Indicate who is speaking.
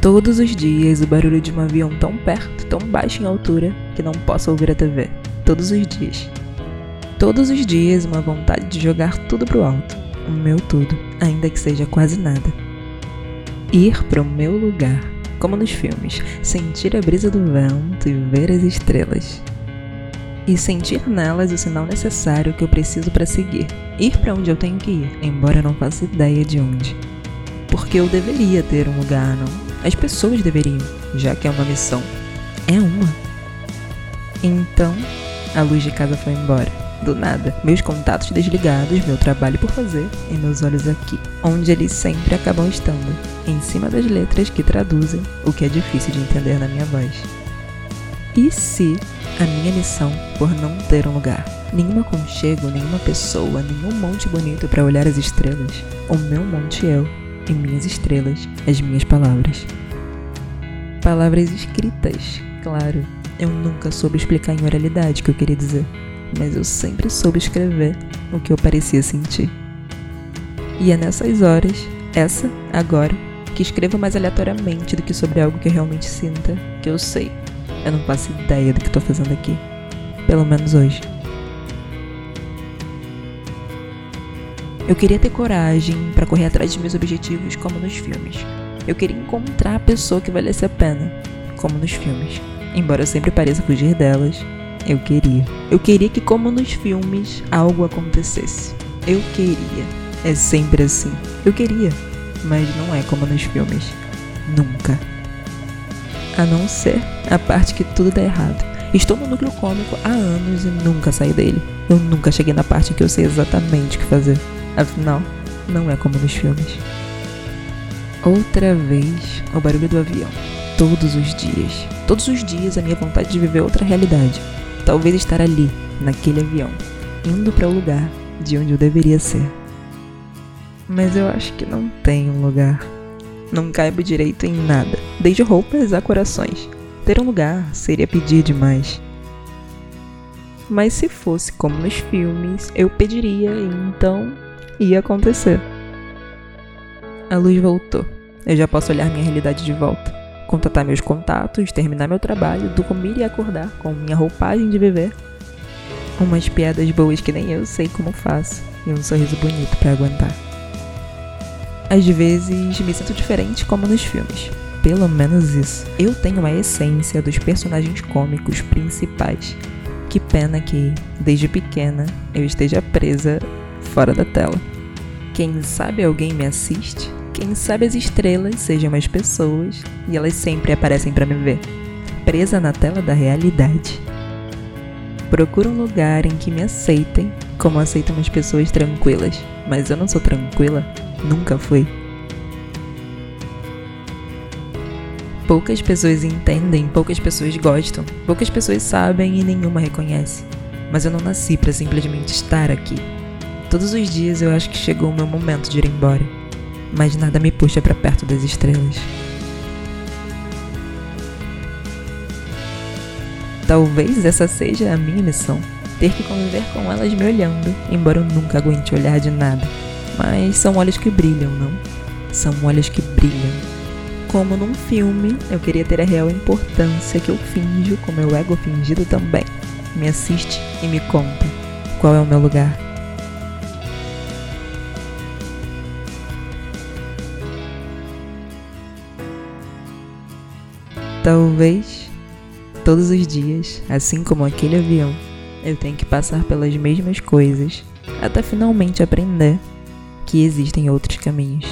Speaker 1: Todos os dias o barulho de um avião tão perto, tão baixo em altura, que não posso ouvir a TV. Todos os dias. Todos os dias uma vontade de jogar tudo pro alto. O meu tudo, ainda que seja quase nada. Ir pro meu lugar, como nos filmes, sentir a brisa do vento e ver as estrelas. E sentir nelas o sinal necessário que eu preciso para seguir. Ir para onde eu tenho que ir, embora eu não faça ideia de onde. Porque eu deveria ter um lugar, não? As pessoas deveriam, já que é uma missão. É uma. Então, a luz de casa foi embora. Do nada, meus contatos desligados, meu trabalho por fazer e meus olhos aqui, onde eles sempre acabam estando, em cima das letras que traduzem o que é difícil de entender na minha voz. E se a minha missão por não ter um lugar, nenhum aconchego, nenhuma pessoa, nenhum monte bonito para olhar as estrelas, o meu monte eu, minhas estrelas, as minhas palavras. Palavras escritas, claro. Eu nunca soube explicar em oralidade o que eu queria dizer, mas eu sempre soube escrever o que eu parecia sentir. E é nessas horas, essa, agora, que escrevo mais aleatoriamente do que sobre algo que eu realmente sinta, que eu sei. Eu não faço ideia do que estou fazendo aqui. Pelo menos hoje. Eu queria ter coragem para correr atrás de meus objetivos como nos filmes. Eu queria encontrar a pessoa que valesse a pena, como nos filmes. Embora eu sempre pareça fugir delas, eu queria. Eu queria que, como nos filmes, algo acontecesse. Eu queria. É sempre assim. Eu queria. Mas não é como nos filmes. Nunca. A não ser a parte que tudo dá errado. Estou no núcleo cômico há anos e nunca saí dele. Eu nunca cheguei na parte em que eu sei exatamente o que fazer. Afinal, não é como nos filmes. Outra vez, o barulho do avião. Todos os dias. Todos os dias a minha vontade de viver outra realidade. Talvez estar ali, naquele avião, indo para o lugar de onde eu deveria ser. Mas eu acho que não tem um lugar. Não caibo direito em nada, desde roupas a corações. Ter um lugar seria pedir demais. Mas se fosse como nos filmes, eu pediria, então ia acontecer. A luz voltou. Eu já posso olhar minha realidade de volta. Contatar meus contatos, terminar meu trabalho, dormir e acordar com minha roupagem de viver. Umas piadas boas que nem eu sei como faço e um sorriso bonito para aguentar. Às vezes me sinto diferente como nos filmes. Pelo menos isso. Eu tenho a essência dos personagens cômicos principais. Que pena que, desde pequena, eu esteja presa fora da tela. Quem sabe alguém me assiste? Quem sabe as estrelas sejam as pessoas e elas sempre aparecem para me ver, presa na tela da realidade. Procuro um lugar em que me aceitem como aceitam as pessoas tranquilas, mas eu não sou tranquila, nunca fui. Poucas pessoas entendem, poucas pessoas gostam, poucas pessoas sabem e nenhuma reconhece. Mas eu não nasci para simplesmente estar aqui. Todos os dias eu acho que chegou o meu momento de ir embora, mas nada me puxa para perto das estrelas. Talvez essa seja a minha missão, ter que conviver com elas me olhando, embora eu nunca aguente olhar de nada. Mas são olhos que brilham, não? São olhos que brilham. Como num filme, eu queria ter a real importância que eu finjo com meu ego fingido também. Me assiste e me conta qual é o meu lugar. Talvez todos os dias, assim como aquele avião, eu tenha que passar pelas mesmas coisas até finalmente aprender que existem outros caminhos.